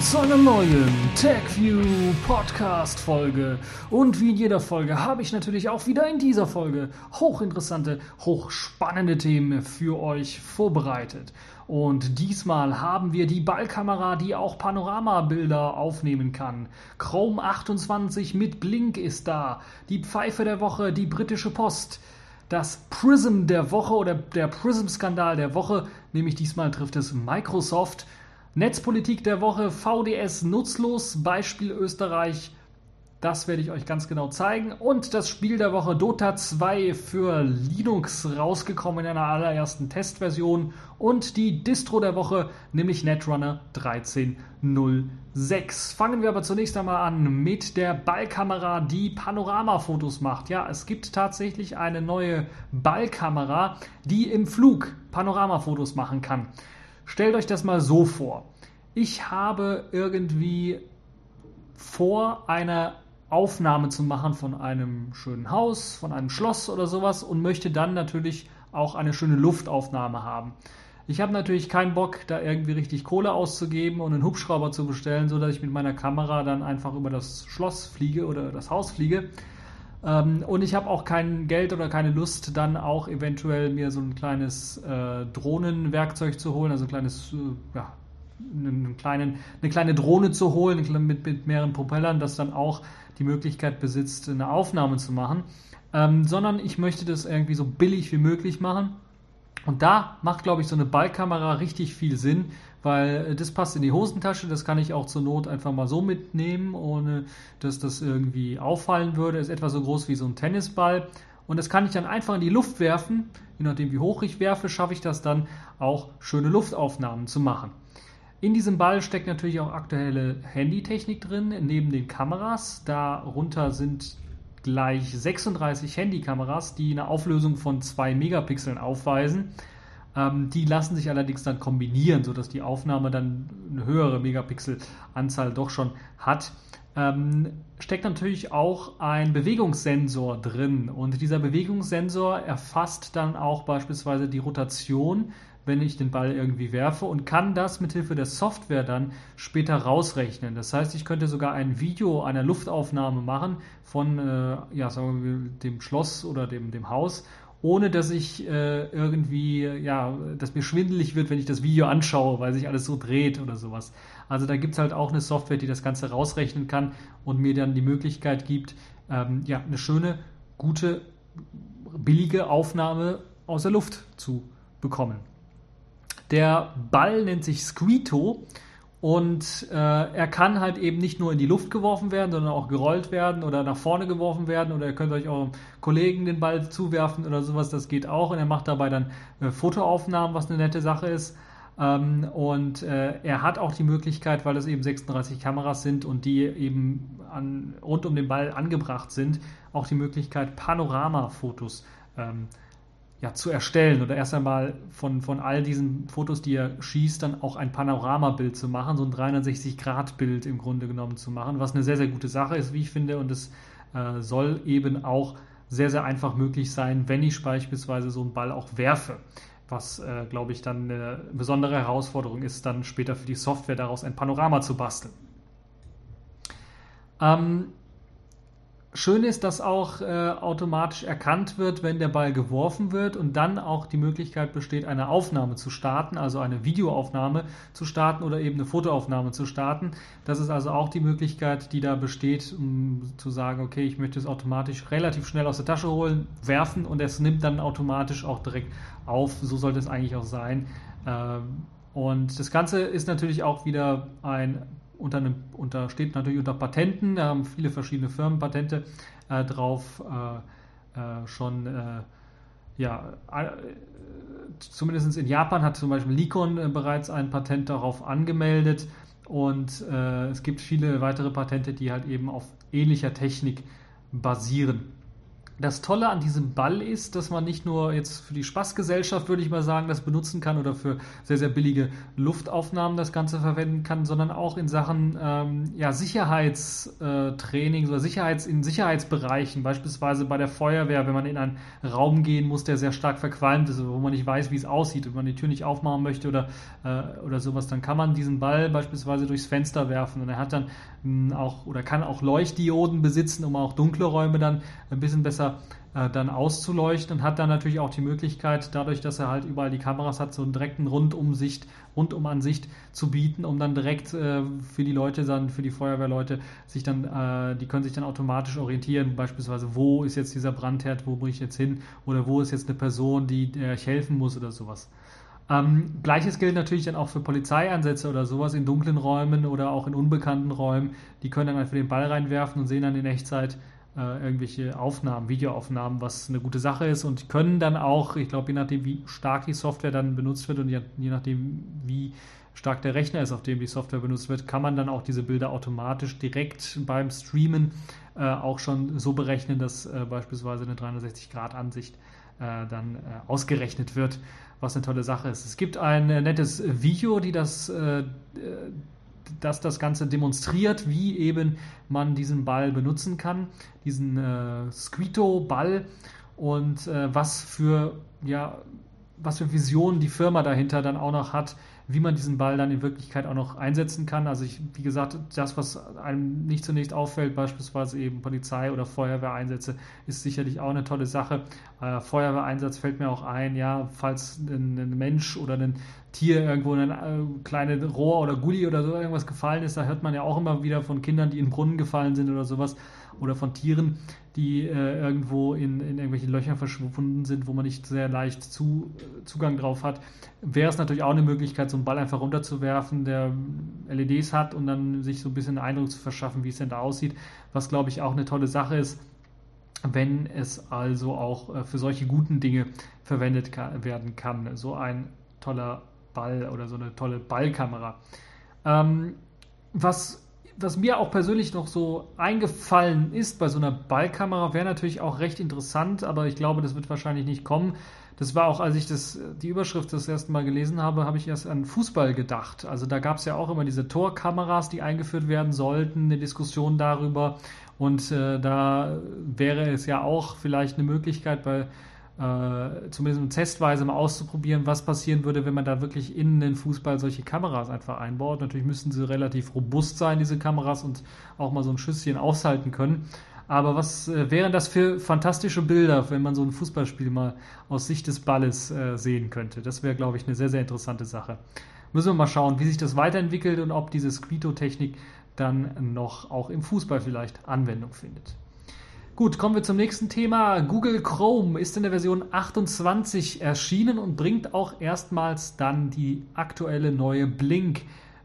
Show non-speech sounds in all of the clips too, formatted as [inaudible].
zu einer neuen TechView Podcast Folge. Und wie in jeder Folge habe ich natürlich auch wieder in dieser Folge hochinteressante, hochspannende Themen für euch vorbereitet. Und diesmal haben wir die Ballkamera, die auch Panoramabilder aufnehmen kann. Chrome 28 mit Blink ist da. Die Pfeife der Woche, die britische Post. Das Prism der Woche oder der Prism-Skandal der Woche, nämlich diesmal trifft es Microsoft. Netzpolitik der Woche, VDS nutzlos, Beispiel Österreich. Das werde ich euch ganz genau zeigen. Und das Spiel der Woche Dota 2 für Linux rausgekommen in einer allerersten Testversion. Und die Distro der Woche, nämlich Netrunner 1306. Fangen wir aber zunächst einmal an mit der Ballkamera, die Panoramafotos macht. Ja, es gibt tatsächlich eine neue Ballkamera, die im Flug Panoramafotos machen kann. Stellt euch das mal so vor. Ich habe irgendwie vor, eine Aufnahme zu machen von einem schönen Haus, von einem Schloss oder sowas und möchte dann natürlich auch eine schöne Luftaufnahme haben. Ich habe natürlich keinen Bock, da irgendwie richtig Kohle auszugeben und einen Hubschrauber zu bestellen, sodass ich mit meiner Kamera dann einfach über das Schloss fliege oder das Haus fliege. Ähm, und ich habe auch kein Geld oder keine Lust, dann auch eventuell mir so ein kleines äh, Drohnenwerkzeug zu holen, also ein kleines, äh, ja, einen kleinen, eine kleine Drohne zu holen mit, mit mehreren Propellern, das dann auch die Möglichkeit besitzt, eine Aufnahme zu machen, ähm, sondern ich möchte das irgendwie so billig wie möglich machen. Und da macht, glaube ich, so eine Ballkamera richtig viel Sinn, weil das passt in die Hosentasche, das kann ich auch zur Not einfach mal so mitnehmen, ohne dass das irgendwie auffallen würde. Ist etwa so groß wie so ein Tennisball. Und das kann ich dann einfach in die Luft werfen. Je nachdem, wie hoch ich werfe, schaffe ich das dann auch schöne Luftaufnahmen zu machen. In diesem Ball steckt natürlich auch aktuelle Handytechnik drin, neben den Kameras. Darunter sind gleich 36 Handykameras, die eine Auflösung von 2 Megapixeln aufweisen. Ähm, die lassen sich allerdings dann kombinieren, sodass die Aufnahme dann eine höhere Megapixelanzahl doch schon hat. Ähm, steckt natürlich auch ein Bewegungssensor drin und dieser Bewegungssensor erfasst dann auch beispielsweise die Rotation, wenn ich den Ball irgendwie werfe und kann das mithilfe der Software dann später rausrechnen. Das heißt, ich könnte sogar ein Video einer Luftaufnahme machen von äh, ja, sagen wir, dem Schloss oder dem, dem Haus ohne dass ich äh, irgendwie, ja, dass mir schwindelig wird, wenn ich das Video anschaue, weil sich alles so dreht oder sowas. Also da gibt es halt auch eine Software, die das Ganze rausrechnen kann und mir dann die Möglichkeit gibt, ähm, ja, eine schöne, gute, billige Aufnahme aus der Luft zu bekommen. Der Ball nennt sich Squito und äh, er kann halt eben nicht nur in die Luft geworfen werden, sondern auch gerollt werden oder nach vorne geworfen werden. Oder ihr könnt euch eurem Kollegen den Ball zuwerfen oder sowas, das geht auch. Und er macht dabei dann äh, Fotoaufnahmen, was eine nette Sache ist. Ähm, und äh, er hat auch die Möglichkeit, weil es eben 36 Kameras sind und die eben an, rund um den Ball angebracht sind, auch die Möglichkeit, Panoramafotos ähm, ja, zu erstellen oder erst einmal von, von all diesen Fotos, die er schießt, dann auch ein Panoramabild zu machen, so ein 360-Grad-Bild im Grunde genommen zu machen, was eine sehr, sehr gute Sache ist, wie ich finde. Und es äh, soll eben auch sehr, sehr einfach möglich sein, wenn ich beispielsweise so einen Ball auch werfe. Was, äh, glaube ich, dann eine besondere Herausforderung ist, dann später für die Software daraus ein Panorama zu basteln. Ähm, Schön ist, dass auch äh, automatisch erkannt wird, wenn der Ball geworfen wird und dann auch die Möglichkeit besteht, eine Aufnahme zu starten, also eine Videoaufnahme zu starten oder eben eine Fotoaufnahme zu starten. Das ist also auch die Möglichkeit, die da besteht, um zu sagen, okay, ich möchte es automatisch relativ schnell aus der Tasche holen, werfen und es nimmt dann automatisch auch direkt auf. So sollte es eigentlich auch sein. Ähm, und das Ganze ist natürlich auch wieder ein unter, einem, unter, steht natürlich unter Patenten, da haben viele verschiedene Firmen Patente äh, drauf äh, äh, schon, äh, ja, äh, zumindest in Japan hat zum Beispiel Nikon bereits ein Patent darauf angemeldet und es gibt viele weitere Patente, die halt eben auf ähnlicher Technik basieren. Das Tolle an diesem Ball ist, dass man nicht nur jetzt für die Spaßgesellschaft, würde ich mal sagen, das benutzen kann oder für sehr, sehr billige Luftaufnahmen das Ganze verwenden kann, sondern auch in Sachen ähm, ja, Sicherheitstraining oder Sicherheits, in Sicherheitsbereichen, beispielsweise bei der Feuerwehr, wenn man in einen Raum gehen muss, der sehr stark verqualmt ist, wo man nicht weiß, wie es aussieht, wenn man die Tür nicht aufmachen möchte oder, äh, oder sowas, dann kann man diesen Ball beispielsweise durchs Fenster werfen und er hat dann mh, auch oder kann auch Leuchtdioden besitzen, um auch dunkle Räume dann ein bisschen besser äh, dann auszuleuchten und hat dann natürlich auch die Möglichkeit, dadurch, dass er halt überall die Kameras hat, so einen direkten Rundumsicht, Rundumansicht zu bieten, um dann direkt äh, für die Leute dann, für die Feuerwehrleute, sich dann, äh, die können sich dann automatisch orientieren, beispielsweise, wo ist jetzt dieser Brandherd, wo muss ich jetzt hin oder wo ist jetzt eine Person, die der ich helfen muss oder sowas. Ähm, Gleiches gilt natürlich dann auch für Polizeieinsätze oder sowas in dunklen Räumen oder auch in unbekannten Räumen. Die können dann einfach den Ball reinwerfen und sehen dann in Echtzeit, äh, irgendwelche Aufnahmen, Videoaufnahmen, was eine gute Sache ist und können dann auch, ich glaube, je nachdem, wie stark die Software dann benutzt wird und je, nachdem, wie stark der Rechner ist, auf dem die Software benutzt wird, kann man dann auch diese Bilder automatisch direkt beim Streamen äh, auch schon so berechnen, dass äh, beispielsweise eine 360-Grad-Ansicht äh, dann äh, ausgerechnet wird, was eine tolle Sache ist. Es gibt ein äh, nettes Video, die das dass das Ganze demonstriert, wie eben man diesen Ball benutzen kann, diesen äh, Squito-Ball und äh, was für ja was für Visionen die Firma dahinter dann auch noch hat, wie man diesen Ball dann in Wirklichkeit auch noch einsetzen kann. Also ich, wie gesagt, das, was einem nicht zunächst auffällt, beispielsweise eben Polizei- oder Feuerwehreinsätze, ist sicherlich auch eine tolle Sache. Äh, Feuerwehreinsatz fällt mir auch ein, ja, falls ein, ein Mensch oder ein Tier irgendwo in ein äh, kleines Rohr oder Gully oder so irgendwas gefallen ist, da hört man ja auch immer wieder von Kindern, die in Brunnen gefallen sind oder sowas oder von Tieren, die äh, irgendwo in, in irgendwelchen Löchern verschwunden sind, wo man nicht sehr leicht zu, Zugang drauf hat, wäre es natürlich auch eine Möglichkeit, so einen Ball einfach runterzuwerfen, der LEDs hat und dann sich so ein bisschen einen Eindruck zu verschaffen, wie es denn da aussieht, was glaube ich auch eine tolle Sache ist, wenn es also auch äh, für solche guten Dinge verwendet kann, werden kann. So ein toller Ball oder so eine tolle Ballkamera. Ähm, was was mir auch persönlich noch so eingefallen ist bei so einer Ballkamera, wäre natürlich auch recht interessant, aber ich glaube, das wird wahrscheinlich nicht kommen. Das war auch, als ich das, die Überschrift das erste Mal gelesen habe, habe ich erst an Fußball gedacht. Also da gab es ja auch immer diese Torkameras, die eingeführt werden sollten, eine Diskussion darüber. Und äh, da wäre es ja auch vielleicht eine Möglichkeit bei äh, zumindest testweise mal auszuprobieren, was passieren würde, wenn man da wirklich in den Fußball solche Kameras einfach einbaut. Natürlich müssten sie relativ robust sein, diese Kameras, und auch mal so ein Schüsschen aushalten können. Aber was äh, wären das für fantastische Bilder, wenn man so ein Fußballspiel mal aus Sicht des Balles äh, sehen könnte? Das wäre, glaube ich, eine sehr, sehr interessante Sache. Müssen wir mal schauen, wie sich das weiterentwickelt und ob diese Squito-Technik dann noch auch im Fußball vielleicht Anwendung findet. Gut, kommen wir zum nächsten Thema. Google Chrome ist in der Version 28 erschienen und bringt auch erstmals dann die aktuelle neue Blink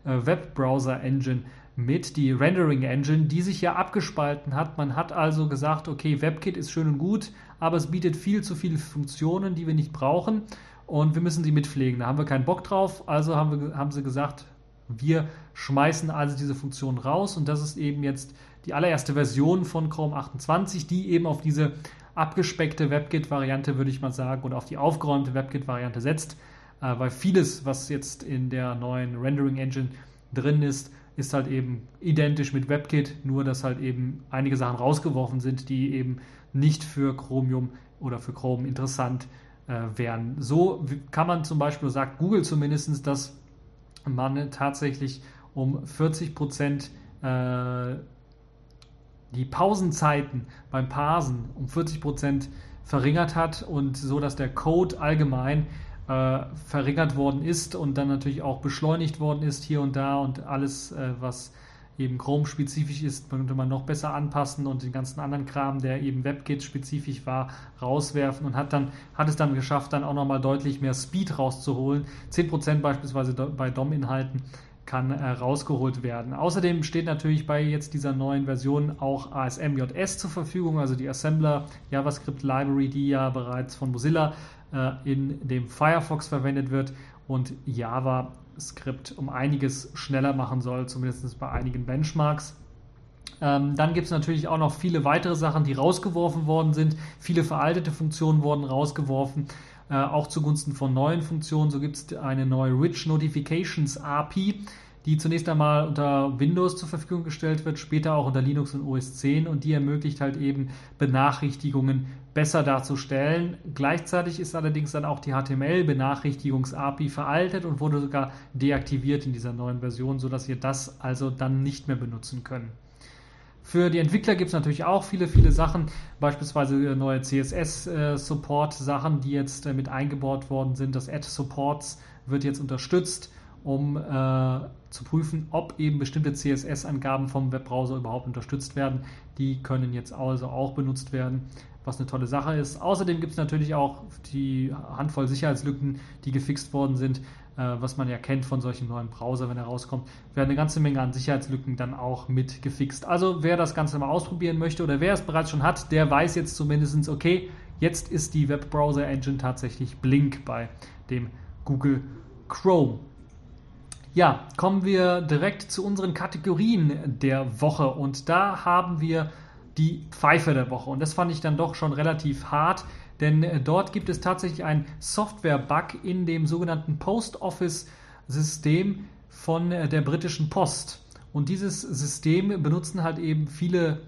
äh, Webbrowser Engine mit, die Rendering Engine, die sich ja abgespalten hat. Man hat also gesagt, okay, WebKit ist schön und gut, aber es bietet viel zu viele Funktionen, die wir nicht brauchen und wir müssen sie mitpflegen. Da haben wir keinen Bock drauf, also haben, wir, haben sie gesagt, wir schmeißen also diese Funktion raus und das ist eben jetzt die allererste Version von Chrome 28, die eben auf diese abgespeckte WebKit-Variante, würde ich mal sagen, oder auf die aufgeräumte WebKit-Variante setzt, äh, weil vieles, was jetzt in der neuen Rendering Engine drin ist, ist halt eben identisch mit WebKit, nur dass halt eben einige Sachen rausgeworfen sind, die eben nicht für Chromium oder für Chrome interessant äh, wären. So kann man zum Beispiel, sagt Google zumindest, dass man tatsächlich um 40 Prozent äh, die Pausenzeiten beim Parsen um 40 Prozent verringert hat und so, dass der Code allgemein äh, verringert worden ist und dann natürlich auch beschleunigt worden ist hier und da und alles, äh, was eben Chrome-spezifisch ist, könnte man noch besser anpassen und den ganzen anderen Kram, der eben WebKit-spezifisch war, rauswerfen und hat dann hat es dann geschafft, dann auch nochmal deutlich mehr Speed rauszuholen. 10% beispielsweise bei DOM-Inhalten kann äh, rausgeholt werden. Außerdem steht natürlich bei jetzt dieser neuen Version auch ASMJS zur Verfügung, also die Assembler JavaScript Library, die ja bereits von Mozilla äh, in dem Firefox verwendet wird und JavaScript um einiges schneller machen soll, zumindest bei einigen Benchmarks. Ähm, dann gibt es natürlich auch noch viele weitere Sachen, die rausgeworfen worden sind. Viele veraltete Funktionen wurden rausgeworfen, äh, auch zugunsten von neuen Funktionen. So gibt es eine neue Rich Notifications API, die zunächst einmal unter Windows zur Verfügung gestellt wird, später auch unter Linux und OS 10 und die ermöglicht halt eben Benachrichtigungen besser darzustellen. Gleichzeitig ist allerdings dann auch die HTML-Benachrichtigungs-API veraltet und wurde sogar deaktiviert in dieser neuen Version, sodass ihr das also dann nicht mehr benutzen könnt. Für die Entwickler gibt es natürlich auch viele, viele Sachen, beispielsweise neue CSS-Support-Sachen, die jetzt äh, mit eingebaut worden sind. Das Add-Supports wird jetzt unterstützt, um äh, zu prüfen, ob eben bestimmte CSS-Angaben vom Webbrowser überhaupt unterstützt werden. Die können jetzt also auch benutzt werden, was eine tolle Sache ist. Außerdem gibt es natürlich auch die Handvoll Sicherheitslücken, die gefixt worden sind. Äh, was man ja kennt von solchen neuen Browser, wenn er rauskommt, werden eine ganze Menge an Sicherheitslücken dann auch mit gefixt. Also wer das Ganze mal ausprobieren möchte oder wer es bereits schon hat, der weiß jetzt zumindest, okay, jetzt ist die Webbrowser Engine tatsächlich Blink bei dem Google Chrome. Ja, kommen wir direkt zu unseren Kategorien der Woche und da haben wir die Pfeife der Woche und das fand ich dann doch schon relativ hart denn äh, dort gibt es tatsächlich einen Software-Bug in dem sogenannten Post Office-System von äh, der britischen Post. Und dieses System benutzen halt eben viele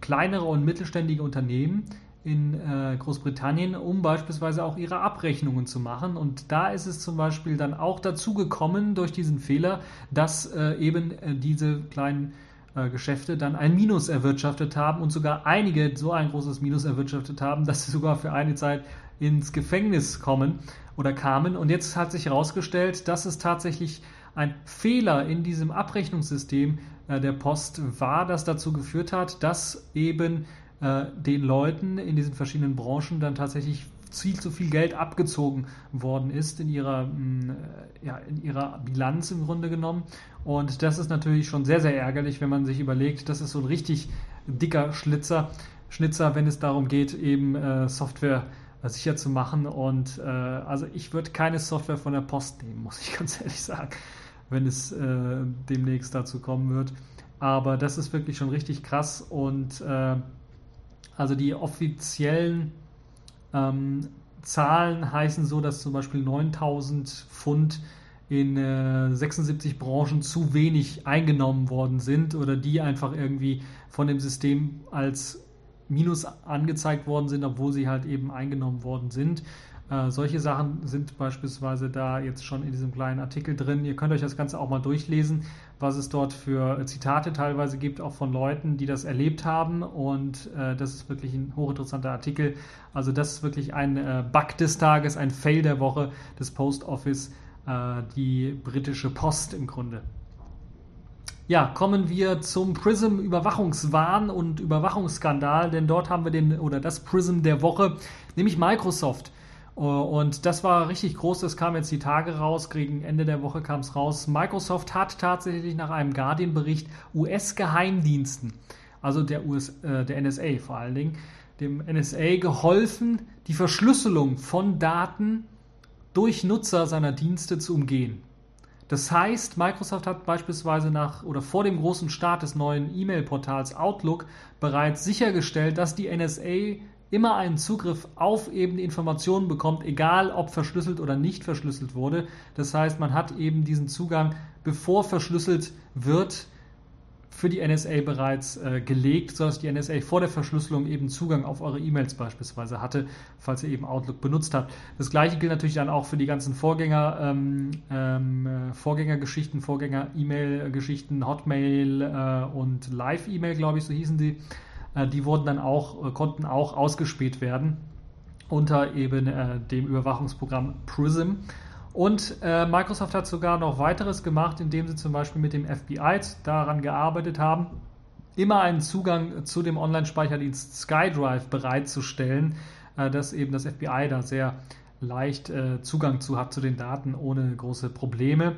kleinere und mittelständige Unternehmen in äh, Großbritannien, um beispielsweise auch ihre Abrechnungen zu machen. Und da ist es zum Beispiel dann auch dazu gekommen durch diesen Fehler, dass eben diese kleinen äh, Geschäfte dann ein Minus erwirtschaftet haben und sogar einige so ein großes Minus erwirtschaftet haben, dass sie sogar für eine Zeit ins Gefängnis kommen oder kamen. Und jetzt hat sich herausgestellt, dass es tatsächlich ein Fehler in diesem Abrechnungssystem äh, der Post war, das dazu geführt hat, dass eben äh, den Leuten in diesen verschiedenen Branchen dann tatsächlich viel zu viel Geld abgezogen worden ist in ihrer, mm, äh, ja, in ihrer Bilanz im Grunde genommen. Und das ist natürlich schon sehr, sehr ärgerlich, wenn man sich überlegt, das ist so ein richtig dicker Schlitzer, Schnitzer, wenn es darum geht, eben äh, Software äh, sicher zu machen. Und äh, also ich würde keine Software von der Post nehmen, muss ich [laughs] ganz ehrlich sagen, wenn es äh, demnächst dazu kommen wird. Aber das ist wirklich schon richtig krass und äh, also die offiziellen ähm, Zahlen heißen so, dass zum Beispiel 9000 Pfund in äh, 76 Branchen zu wenig eingenommen worden sind oder die einfach irgendwie von dem System als Minus angezeigt worden sind, obwohl sie halt eben eingenommen worden sind. Äh, solche Sachen sind beispielsweise da jetzt schon in diesem kleinen Artikel drin. Ihr könnt euch das Ganze auch mal durchlesen, was es dort für Zitate teilweise gibt, auch von Leuten, die das erlebt haben. Und äh, das ist wirklich ein hochinteressanter Artikel. Also das ist wirklich ein äh, Bug des Tages, ein Fail der Woche des Post Office, äh, die britische Post im Grunde. Ja, kommen wir zum Prism Überwachungswahn und Überwachungsskandal, denn dort haben wir den oder das Prism der Woche, nämlich Microsoft. Äh, und das war richtig groß, das kam jetzt die Tage raus, gegen Ende der Woche kam es raus. Microsoft hat tatsächlich nach einem Guardian-Bericht US-Geheimdiensten, also der, US, äh, der NSA vor allen Dingen, dem NSA geholfen, die Verschlüsselung von Daten durch Nutzer seiner Dienste zu umgehen. Das heißt, Microsoft hat beispielsweise nach oder vor dem großen Start des neuen E-Mail-Portals Outlook bereits sichergestellt, dass die NSA immer einen Zugriff auf eben die Informationen bekommt, egal ob verschlüsselt oder nicht verschlüsselt wurde. Das heißt, man hat eben diesen Zugang, bevor verschlüsselt wird, für die NSA bereits äh, gelegt, sodass die NSA vor der Verschlüsselung eben Zugang auf eure E-Mails beispielsweise hatte, falls ihr eben Outlook benutzt habt. Das gleiche gilt natürlich dann auch für die ganzen Vorgänger, ähm, ähm, äh, Vorgängergeschichten, Vorgänger-E-Mail-Geschichten, Hotmail äh, und Live-E-Mail, glaube ich, so hießen die. Die wurden dann auch, äh, konnten auch ausgespäht werden unter eben äh, dem Überwachungsprogramm Prism. Und äh, Microsoft hat sogar noch weiteres gemacht, indem sie zum Beispiel mit dem FBI daran gearbeitet haben, immer einen Zugang zu dem Online-Speicherdienst SkyDrive bereitzustellen, äh, dass eben das FBI da sehr leicht äh, Zugang zu hat zu den Daten ohne große Probleme.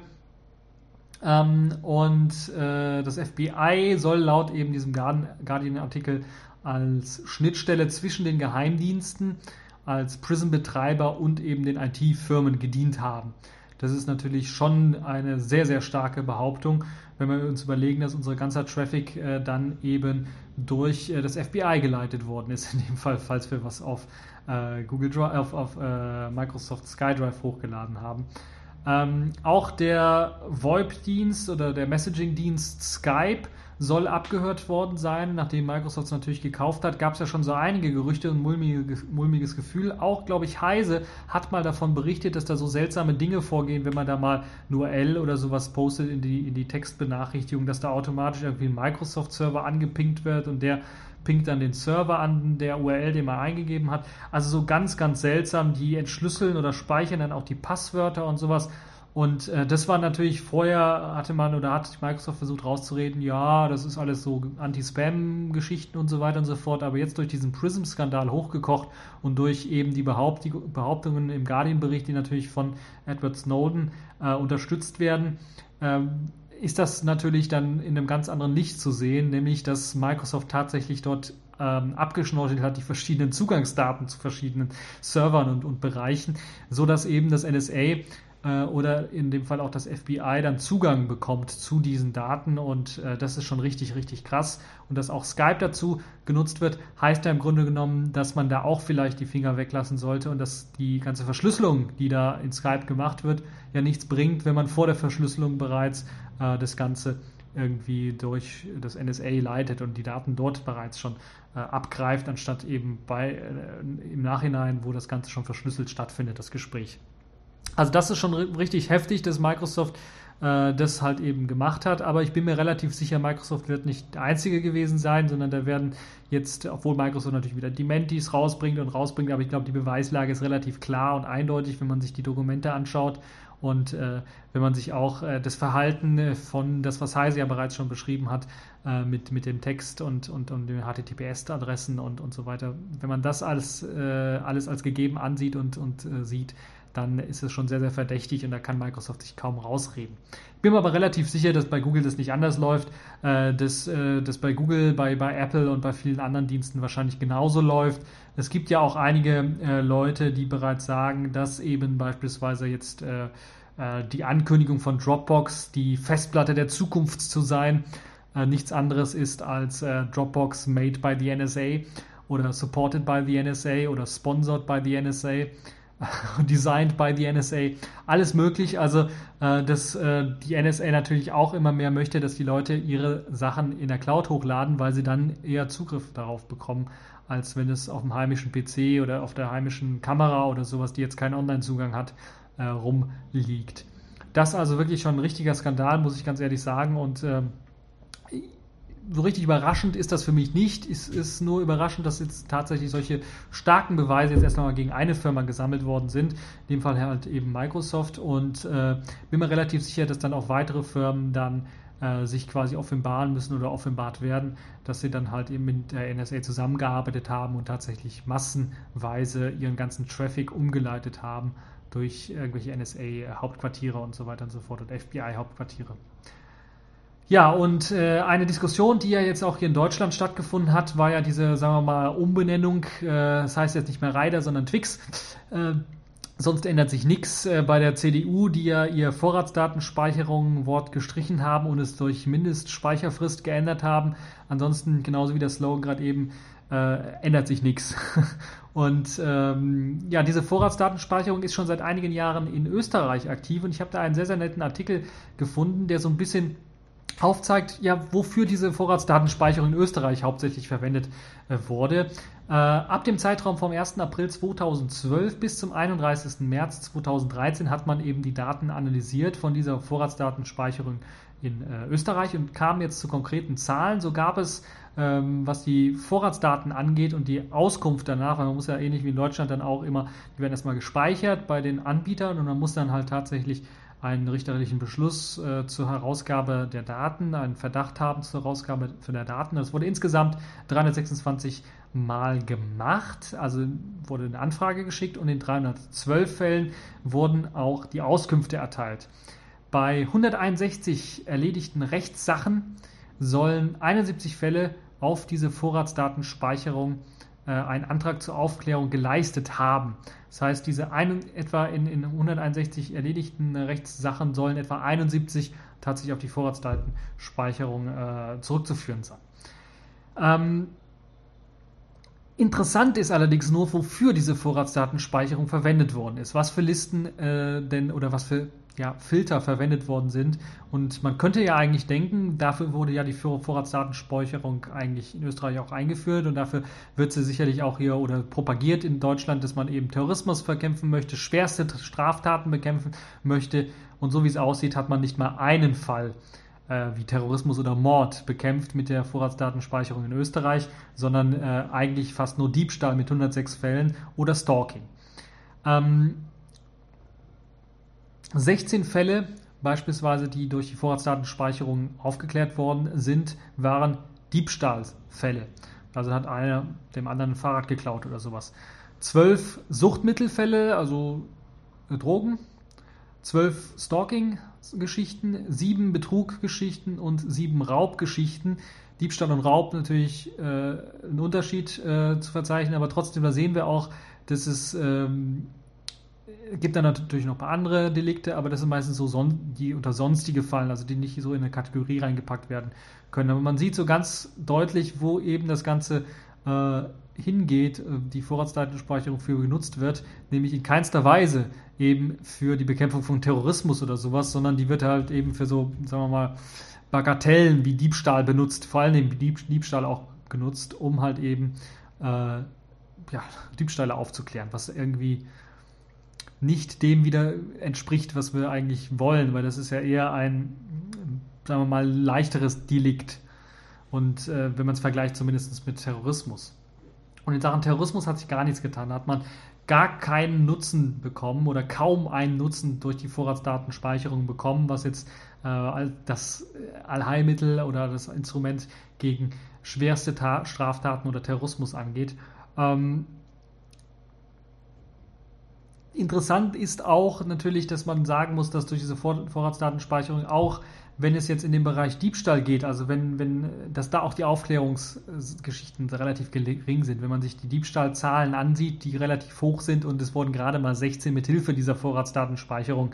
Ähm, und äh, das FBI soll laut eben diesem Guardian-Artikel als Schnittstelle zwischen den Geheimdiensten, als Prism-Betreiber und eben den IT-Firmen gedient haben. Das ist natürlich schon eine sehr, sehr starke Behauptung, wenn wir uns überlegen, dass unser ganzer Traffic äh, dann eben durch äh, das FBI geleitet worden ist, [laughs] in dem Fall, falls wir was auf äh, Google Drive, auf, auf äh, Microsoft SkyDrive hochgeladen haben. Ähm, auch der VoIP-Dienst oder der Messaging-Dienst Skype soll abgehört worden sein, nachdem Microsoft es natürlich gekauft hat. Gab es ja schon so einige Gerüchte und mulmige, mulmiges Gefühl. Auch, glaube ich, Heise hat mal davon berichtet, dass da so seltsame Dinge vorgehen, wenn man da mal nur L oder sowas postet in die, in die Textbenachrichtigung, dass da automatisch irgendwie ein Microsoft-Server angepinkt wird und der pinkt dann den Server an der URL, den man eingegeben hat. Also so ganz, ganz seltsam. Die entschlüsseln oder speichern dann auch die Passwörter und sowas. Und äh, das war natürlich vorher, hatte man oder hat Microsoft versucht rauszureden, ja, das ist alles so Anti-Spam-Geschichten und so weiter und so fort. Aber jetzt durch diesen Prism-Skandal hochgekocht und durch eben die Behaupt Behauptungen im Guardian-Bericht, die natürlich von Edward Snowden äh, unterstützt werden, ähm, ist das natürlich dann in einem ganz anderen Licht zu sehen, nämlich dass Microsoft tatsächlich dort ähm, abgeschnorchelt hat, die verschiedenen Zugangsdaten zu verschiedenen Servern und, und Bereichen, so dass eben das NSA äh, oder in dem Fall auch das FBI dann Zugang bekommt zu diesen Daten und äh, das ist schon richtig, richtig krass. Und dass auch Skype dazu genutzt wird, heißt ja im Grunde genommen, dass man da auch vielleicht die Finger weglassen sollte und dass die ganze Verschlüsselung, die da in Skype gemacht wird, ja nichts bringt, wenn man vor der Verschlüsselung bereits äh, das Ganze irgendwie durch das NSA leitet und die Daten dort bereits schon äh, abgreift, anstatt eben bei, äh, im Nachhinein, wo das Ganze schon verschlüsselt stattfindet, das Gespräch. Also das ist schon richtig heftig, dass Microsoft äh, das halt eben gemacht hat. Aber ich bin mir relativ sicher, Microsoft wird nicht der einzige gewesen sein, sondern da werden jetzt, obwohl Microsoft natürlich wieder Dementis rausbringt und rausbringt, aber ich glaube, die Beweislage ist relativ klar und eindeutig, wenn man sich die Dokumente anschaut. Und äh, wenn man sich auch äh, das Verhalten von das, was Heise ja bereits schon beschrieben hat, äh, mit, mit dem Text und, und, und den HTTPS-Adressen und, und so weiter, wenn man das alles, äh, alles als gegeben ansieht und, und äh, sieht, dann ist es schon sehr, sehr verdächtig und da kann Microsoft sich kaum rausreden. Ich bin mir aber relativ sicher, dass bei Google das nicht anders läuft, äh, dass äh, das bei Google, bei, bei Apple und bei vielen anderen Diensten wahrscheinlich genauso läuft. Es gibt ja auch einige äh, Leute, die bereits sagen, dass eben beispielsweise jetzt die Ankündigung von Dropbox, die Festplatte der Zukunft zu sein, nichts anderes ist als Dropbox made by the NSA oder supported by the NSA oder sponsored by the NSA. [laughs] designed by the NSA, alles möglich. Also, äh, dass äh, die NSA natürlich auch immer mehr möchte, dass die Leute ihre Sachen in der Cloud hochladen, weil sie dann eher Zugriff darauf bekommen, als wenn es auf dem heimischen PC oder auf der heimischen Kamera oder sowas, die jetzt keinen Online-Zugang hat, äh, rumliegt. Das also wirklich schon ein richtiger Skandal, muss ich ganz ehrlich sagen. Und äh, so richtig überraschend ist das für mich nicht. Es ist nur überraschend, dass jetzt tatsächlich solche starken Beweise jetzt erstmal gegen eine Firma gesammelt worden sind. In dem Fall halt eben Microsoft. Und äh, bin mir relativ sicher, dass dann auch weitere Firmen dann äh, sich quasi offenbaren müssen oder offenbart werden, dass sie dann halt eben mit der NSA zusammengearbeitet haben und tatsächlich massenweise ihren ganzen Traffic umgeleitet haben durch irgendwelche NSA-Hauptquartiere und so weiter und so fort und FBI-Hauptquartiere. Ja, und äh, eine Diskussion, die ja jetzt auch hier in Deutschland stattgefunden hat, war ja diese, sagen wir mal, Umbenennung. Äh, das heißt jetzt nicht mehr Rider, sondern Twix. Äh, sonst ändert sich nichts äh, bei der CDU, die ja ihr Vorratsdatenspeicherung-Wort gestrichen haben und es durch Mindestspeicherfrist geändert haben. Ansonsten, genauso wie der Slogan gerade eben, äh, ändert sich nichts. [laughs] Und ähm, ja, diese Vorratsdatenspeicherung ist schon seit einigen Jahren in Österreich aktiv und ich habe da einen sehr, sehr netten Artikel gefunden, der so ein bisschen aufzeigt, ja, wofür diese Vorratsdatenspeicherung in Österreich hauptsächlich verwendet äh, wurde. Äh, ab dem Zeitraum vom 1. April 2012 bis zum 31. März 2013 hat man eben die Daten analysiert von dieser Vorratsdatenspeicherung in äh, Österreich und kam jetzt zu konkreten Zahlen. So gab es, ähm, was die Vorratsdaten angeht und die Auskunft danach, weil man muss ja ähnlich wie in Deutschland dann auch immer, die werden erstmal gespeichert bei den Anbietern und man muss dann halt tatsächlich einen richterlichen Beschluss äh, zur Herausgabe der Daten, einen Verdacht haben zur Herausgabe für der Daten. Das wurde insgesamt 326 Mal gemacht, also wurde eine Anfrage geschickt und in 312 Fällen wurden auch die Auskünfte erteilt. Bei 161 erledigten Rechtssachen sollen 71 Fälle auf diese Vorratsdatenspeicherung einen Antrag zur Aufklärung geleistet haben. Das heißt, diese ein, etwa in, in 161 erledigten Rechtssachen sollen etwa 71 tatsächlich auf die Vorratsdatenspeicherung äh, zurückzuführen sein. Ähm, Interessant ist allerdings nur, wofür diese Vorratsdatenspeicherung verwendet worden ist, was für Listen äh, denn oder was für ja, Filter verwendet worden sind. Und man könnte ja eigentlich denken, dafür wurde ja die Vorratsdatenspeicherung eigentlich in Österreich auch eingeführt und dafür wird sie sicherlich auch hier oder propagiert in Deutschland, dass man eben Terrorismus bekämpfen möchte, schwerste Straftaten bekämpfen möchte. Und so wie es aussieht, hat man nicht mal einen Fall äh, wie Terrorismus oder Mord bekämpft mit der Vorratsdatenspeicherung in Österreich, sondern äh, eigentlich fast nur Diebstahl mit 106 Fällen oder Stalking. Ähm, 16 Fälle beispielsweise, die durch die Vorratsdatenspeicherung aufgeklärt worden sind, waren Diebstahlfälle. Also hat einer dem anderen ein Fahrrad geklaut oder sowas. Zwölf Suchtmittelfälle, also Drogen, zwölf Stalking-Geschichten, sieben Betruggeschichten und sieben Raubgeschichten. Diebstahl und Raub natürlich äh, ein Unterschied äh, zu verzeichnen, aber trotzdem, da sehen wir auch, dass es ähm, gibt dann natürlich noch ein paar andere Delikte, aber das sind meistens so, son die unter sonstige fallen, also die nicht so in eine Kategorie reingepackt werden können. Aber man sieht so ganz deutlich, wo eben das Ganze äh, hingeht, äh, die Vorratsdatenspeicherung für genutzt wird, nämlich in keinster Weise eben für die Bekämpfung von Terrorismus oder sowas, sondern die wird halt eben für so, sagen wir mal, Bagatellen wie Diebstahl benutzt, vor allem Dieb Diebstahl auch genutzt, um halt eben äh, ja, Diebstähle aufzuklären, was irgendwie nicht dem wieder entspricht, was wir eigentlich wollen, weil das ist ja eher ein, sagen wir mal, leichteres Delikt. Und äh, wenn man es vergleicht, zumindest mit Terrorismus. Und in Sachen Terrorismus hat sich gar nichts getan. Da hat man gar keinen Nutzen bekommen oder kaum einen Nutzen durch die Vorratsdatenspeicherung bekommen, was jetzt äh, das Allheilmittel oder das Instrument gegen schwerste Ta Straftaten oder Terrorismus angeht. Ähm, Interessant ist auch natürlich, dass man sagen muss, dass durch diese Vor Vorratsdatenspeicherung auch, wenn es jetzt in den Bereich Diebstahl geht, also wenn, wenn, dass da auch die Aufklärungsgeschichten relativ gering sind. Wenn man sich die Diebstahlzahlen ansieht, die relativ hoch sind und es wurden gerade mal 16 mit Hilfe dieser Vorratsdatenspeicherung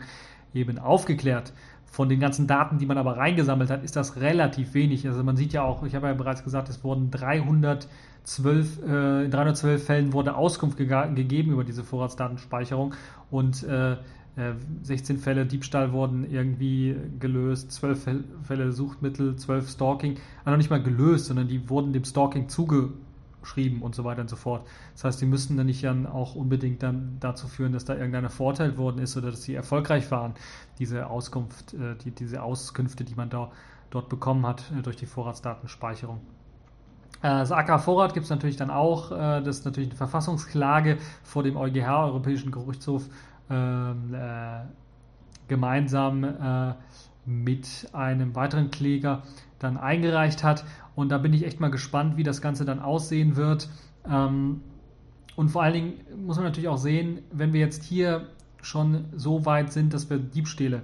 eben aufgeklärt. Von den ganzen Daten, die man aber reingesammelt hat, ist das relativ wenig. Also man sieht ja auch, ich habe ja bereits gesagt, es wurden 300 12, äh, in 312 Fällen wurde Auskunft ge gegeben über diese Vorratsdatenspeicherung und äh, 16 äh, Fälle Diebstahl wurden irgendwie gelöst, 12 Fälle Suchtmittel, 12 Stalking, also nicht mal gelöst, sondern die wurden dem Stalking zugeschrieben und so weiter und so fort. Das heißt, die müssen dann nicht dann auch unbedingt dann dazu führen, dass da irgendeiner verurteilt worden ist oder dass sie erfolgreich waren, diese Auskunft, äh, die, diese Auskünfte, die man da dort bekommen hat äh, durch die Vorratsdatenspeicherung. Äh, das AK Vorrat gibt es natürlich dann auch. Äh, das ist natürlich eine Verfassungsklage vor dem EuGH, Europäischen Gerichtshof, ähm, äh, gemeinsam mit einem weiteren Kläger dann eingereicht hat. Und da bin ich echt mal gespannt, wie das Ganze dann aussehen wird. Ähm, und vor allen Dingen muss man natürlich auch sehen, wenn wir jetzt hier schon so weit sind, dass wir Diebstähle,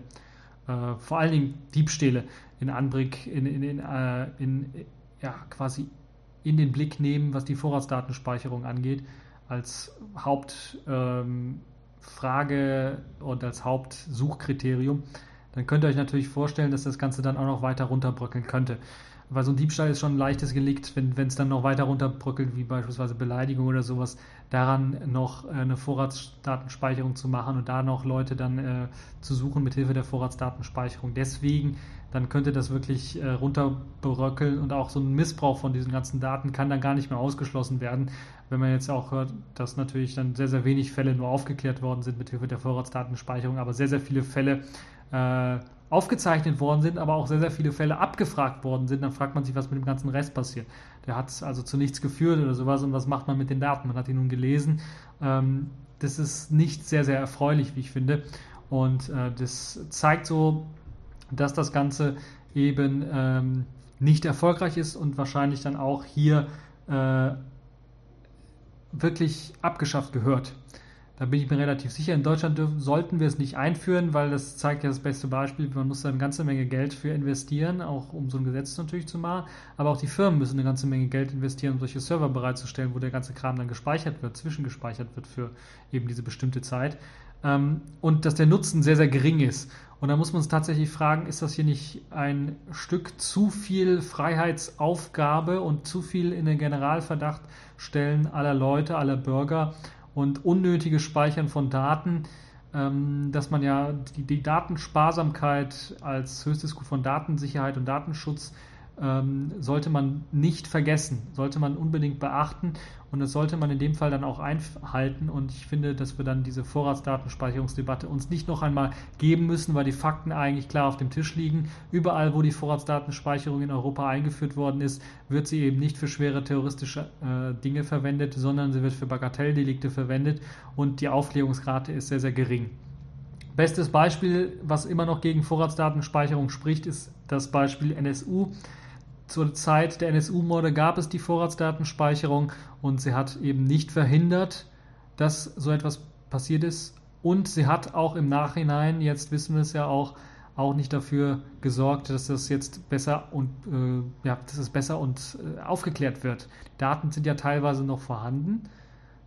vor allen Dingen Diebstähle in Anblick, in, in, in, in ja, quasi in den Blick nehmen, was die Vorratsdatenspeicherung angeht, als Hauptfrage ähm, und als Hauptsuchkriterium, dann könnt ihr euch natürlich vorstellen, dass das Ganze dann auch noch weiter runterbröckeln könnte. Weil so ein Diebstahl ist schon ein leichtes Gelikt, wenn es dann noch weiter runterbröckelt, wie beispielsweise Beleidigung oder sowas, daran noch äh, eine Vorratsdatenspeicherung zu machen und da noch Leute dann äh, zu suchen mit Hilfe der Vorratsdatenspeicherung. Deswegen dann könnte das wirklich äh, runterbröckeln und auch so ein Missbrauch von diesen ganzen Daten kann dann gar nicht mehr ausgeschlossen werden. Wenn man jetzt auch hört, dass natürlich dann sehr, sehr wenig Fälle nur aufgeklärt worden sind mit Hilfe der Vorratsdatenspeicherung, aber sehr, sehr viele Fälle äh, aufgezeichnet worden sind, aber auch sehr, sehr viele Fälle abgefragt worden sind, dann fragt man sich, was mit dem ganzen Rest passiert. Der hat also zu nichts geführt oder sowas und was macht man mit den Daten? Man hat ihn nun gelesen. Ähm, das ist nicht sehr, sehr erfreulich, wie ich finde. Und äh, das zeigt so, dass das Ganze eben ähm, nicht erfolgreich ist und wahrscheinlich dann auch hier äh, wirklich abgeschafft gehört. Da bin ich mir relativ sicher. In Deutschland dürfen, sollten wir es nicht einführen, weil das zeigt ja das beste Beispiel. Man muss da eine ganze Menge Geld für investieren, auch um so ein Gesetz natürlich zu machen. Aber auch die Firmen müssen eine ganze Menge Geld investieren, um solche Server bereitzustellen, wo der ganze Kram dann gespeichert wird, zwischengespeichert wird für eben diese bestimmte Zeit. Ähm, und dass der Nutzen sehr, sehr gering ist. Und da muss man uns tatsächlich fragen, ist das hier nicht ein Stück zu viel Freiheitsaufgabe und zu viel in den Generalverdacht stellen aller Leute, aller Bürger und unnötiges Speichern von Daten, ähm, dass man ja die, die Datensparsamkeit als höchstes Gut von Datensicherheit und Datenschutz ähm, sollte man nicht vergessen, sollte man unbedingt beachten und das sollte man in dem Fall dann auch einhalten. Und ich finde, dass wir dann diese Vorratsdatenspeicherungsdebatte uns nicht noch einmal geben müssen, weil die Fakten eigentlich klar auf dem Tisch liegen. Überall, wo die Vorratsdatenspeicherung in Europa eingeführt worden ist, wird sie eben nicht für schwere terroristische äh, Dinge verwendet, sondern sie wird für Bagatelldelikte verwendet und die Aufklärungsrate ist sehr, sehr gering. Bestes Beispiel, was immer noch gegen Vorratsdatenspeicherung spricht, ist das Beispiel NSU zur Zeit der NSU-Morde gab es die Vorratsdatenspeicherung und sie hat eben nicht verhindert, dass so etwas passiert ist. Und sie hat auch im Nachhinein, jetzt wissen wir es ja auch, auch nicht dafür gesorgt, dass das jetzt besser und äh, ja, dass es besser und äh, aufgeklärt wird. Die Daten sind ja teilweise noch vorhanden.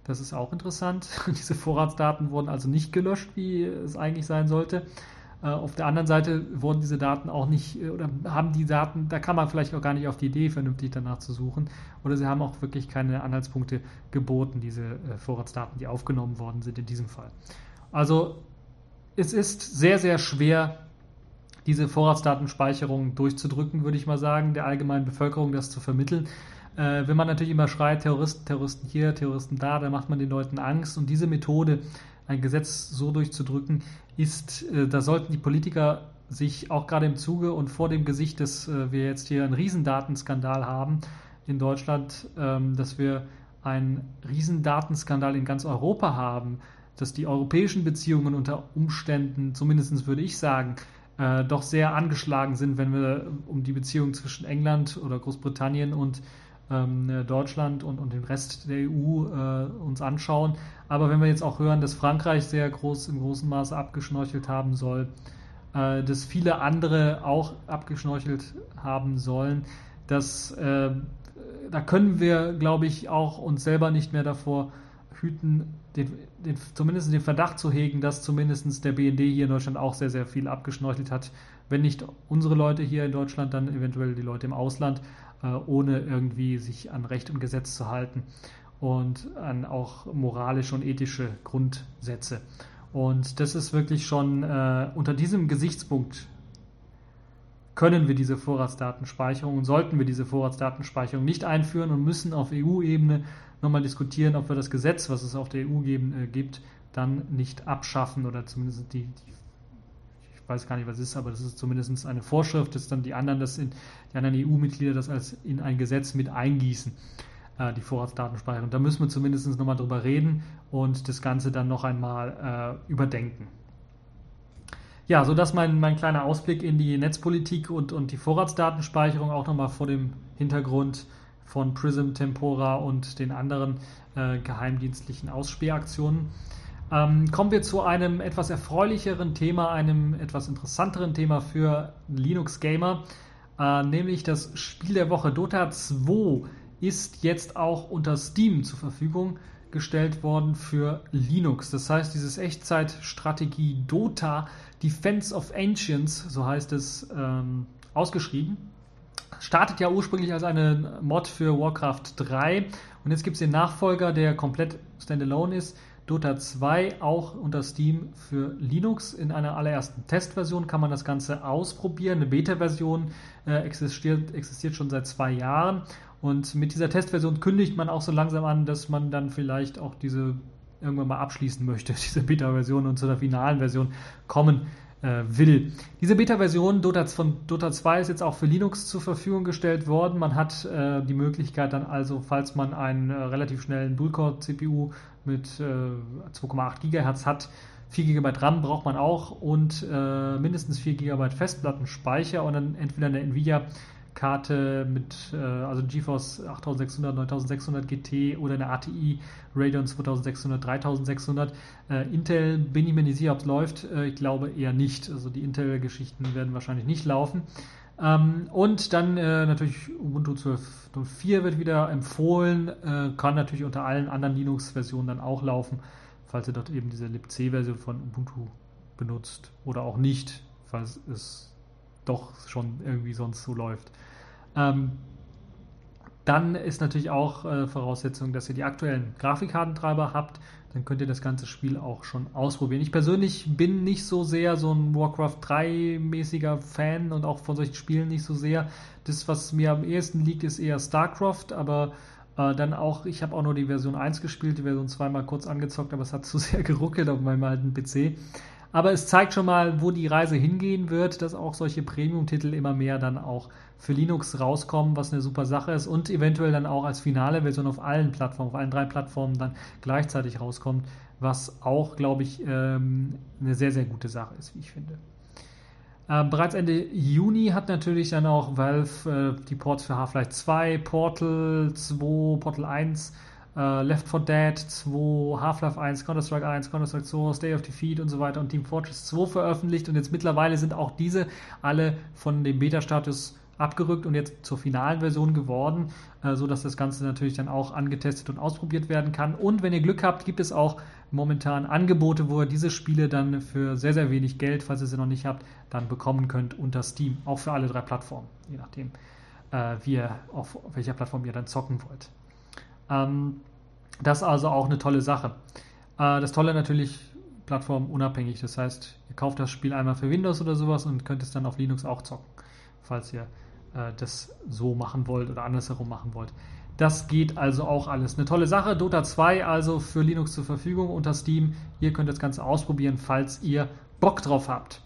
Das ist auch interessant. [laughs] Diese Vorratsdaten wurden also nicht gelöscht, wie es eigentlich sein sollte. Äh, auf der anderen Seite wurden diese Daten auch nicht, äh, oder haben die Daten, da kann man vielleicht auch gar nicht auf die Idee, vernünftig danach zu suchen. Oder sie haben auch wirklich keine Anhaltspunkte geboten, diese äh, Vorratsdaten, die aufgenommen worden sind in diesem Fall. Also es ist sehr, sehr schwer, diese Vorratsdatenspeicherung durchzudrücken, würde ich mal sagen, der allgemeinen Bevölkerung das zu vermitteln. Wenn man natürlich immer schreit, Terroristen, Terroristen hier, Terroristen da, dann macht man den Leuten Angst. Und diese Methode, ein Gesetz so durchzudrücken, ist, äh, da sollten die Politiker sich auch gerade im Zuge und vor dem Gesicht, dass äh, wir jetzt hier einen Riesendatenskandal haben in Deutschland, ähm, dass wir einen Riesendatenskandal in ganz Europa haben, dass die europäischen Beziehungen unter Umständen, zumindest würde ich sagen, äh, doch sehr angeschlagen sind, wenn wir um die Beziehung zwischen England oder Großbritannien und Deutschland und, und den Rest der EU äh, uns anschauen. Aber wenn wir jetzt auch hören, dass Frankreich sehr groß im großen Maße abgeschnorchelt haben soll, äh, dass viele andere auch abgeschnorchelt haben sollen, dass äh, da können wir, glaube ich, auch uns selber nicht mehr davor hüten, den, den, zumindest den Verdacht zu hegen, dass zumindest der BND hier in Deutschland auch sehr, sehr viel abgeschnorchelt hat. Wenn nicht unsere Leute hier in Deutschland, dann eventuell die Leute im Ausland. Äh, ohne irgendwie sich an Recht und Gesetz zu halten und an auch moralische und ethische Grundsätze. Und das ist wirklich schon äh, unter diesem Gesichtspunkt können wir diese Vorratsdatenspeicherung und sollten wir diese Vorratsdatenspeicherung nicht einführen und müssen auf EU-Ebene nochmal diskutieren, ob wir das Gesetz, was es auf der EU geben, äh, gibt, dann nicht abschaffen oder zumindest die, die weiß gar nicht, was es ist, aber das ist zumindest eine Vorschrift, dass dann die anderen das in, die anderen EU-Mitglieder das als in ein Gesetz mit eingießen, äh, die Vorratsdatenspeicherung. Da müssen wir zumindest nochmal drüber reden und das Ganze dann noch einmal äh, überdenken. Ja, so dass mein, mein kleiner Ausblick in die Netzpolitik und, und die Vorratsdatenspeicherung auch nochmal vor dem Hintergrund von Prism, Tempora und den anderen äh, geheimdienstlichen Ausspähaktionen. Ähm, kommen wir zu einem etwas erfreulicheren Thema, einem etwas interessanteren Thema für Linux-Gamer, äh, nämlich das Spiel der Woche. Dota 2 ist jetzt auch unter Steam zur Verfügung gestellt worden für Linux. Das heißt, dieses Echtzeitstrategie Dota Defense of Ancients, so heißt es ähm, ausgeschrieben, startet ja ursprünglich als eine Mod für Warcraft 3 und jetzt gibt es den Nachfolger, der komplett standalone ist Dota 2 auch unter Steam für Linux. In einer allerersten Testversion kann man das Ganze ausprobieren. Eine Beta-Version äh, existiert, existiert schon seit zwei Jahren. Und mit dieser Testversion kündigt man auch so langsam an, dass man dann vielleicht auch diese irgendwann mal abschließen möchte, [laughs] diese Beta-Version und zu der finalen Version kommen will. Diese Beta-Version Dota, von Dota 2 ist jetzt auch für Linux zur Verfügung gestellt worden. Man hat äh, die Möglichkeit dann also, falls man einen äh, relativ schnellen Dual-Core-CPU mit 2,8 GHz hat, 4 GB RAM braucht man auch und äh, mindestens 4 GB Festplattenspeicher und dann entweder eine Nvidia Karte mit, äh, also GeForce 8600, 9600 GT oder eine ATI Radeon 2600, 3600. Äh, Intel bin ich mir nicht sicher, ob es läuft. Äh, ich glaube eher nicht. Also die Intel-Geschichten werden wahrscheinlich nicht laufen. Ähm, und dann äh, natürlich Ubuntu 12.04 wird wieder empfohlen. Äh, kann natürlich unter allen anderen Linux-Versionen dann auch laufen. falls ihr dort eben diese libc-Version von Ubuntu benutzt oder auch nicht, falls es doch schon irgendwie sonst so läuft. Ähm, dann ist natürlich auch äh, Voraussetzung, dass ihr die aktuellen Grafikkartentreiber habt. Dann könnt ihr das ganze Spiel auch schon ausprobieren. Ich persönlich bin nicht so sehr so ein Warcraft 3-mäßiger Fan und auch von solchen Spielen nicht so sehr. Das, was mir am ehesten liegt, ist eher StarCraft, aber äh, dann auch, ich habe auch nur die Version 1 gespielt, die Version 2 mal kurz angezockt, aber es hat [laughs] zu sehr geruckelt auf meinem alten PC. Aber es zeigt schon mal, wo die Reise hingehen wird, dass auch solche Premium-Titel immer mehr dann auch für Linux rauskommen, was eine super Sache ist und eventuell dann auch als finale Version auf allen Plattformen, auf allen drei Plattformen dann gleichzeitig rauskommt, was auch, glaube ich, ähm, eine sehr, sehr gute Sache ist, wie ich finde. Äh, bereits Ende Juni hat natürlich dann auch Valve äh, die Ports für Half-Life 2, Portal 2, Portal 1 Uh, Left 4 Dead 2, Half-Life 1, Counter-Strike 1, Counter-Strike 2, Stay of Defeat und so weiter und Team Fortress 2 veröffentlicht und jetzt mittlerweile sind auch diese alle von dem Beta-Status abgerückt und jetzt zur finalen Version geworden, äh, so das Ganze natürlich dann auch angetestet und ausprobiert werden kann. Und wenn ihr Glück habt, gibt es auch momentan Angebote, wo ihr diese Spiele dann für sehr, sehr wenig Geld, falls ihr sie noch nicht habt, dann bekommen könnt unter Steam. Auch für alle drei Plattformen, je nachdem, äh, wie ihr, auf welcher Plattform ihr dann zocken wollt. Ähm, das ist also auch eine tolle Sache. Äh, das Tolle natürlich plattformunabhängig. Das heißt, ihr kauft das Spiel einmal für Windows oder sowas und könnt es dann auf Linux auch zocken, falls ihr äh, das so machen wollt oder andersherum machen wollt. Das geht also auch alles. Eine tolle Sache. Dota 2 also für Linux zur Verfügung unter Steam. Ihr könnt das Ganze ausprobieren, falls ihr Bock drauf habt.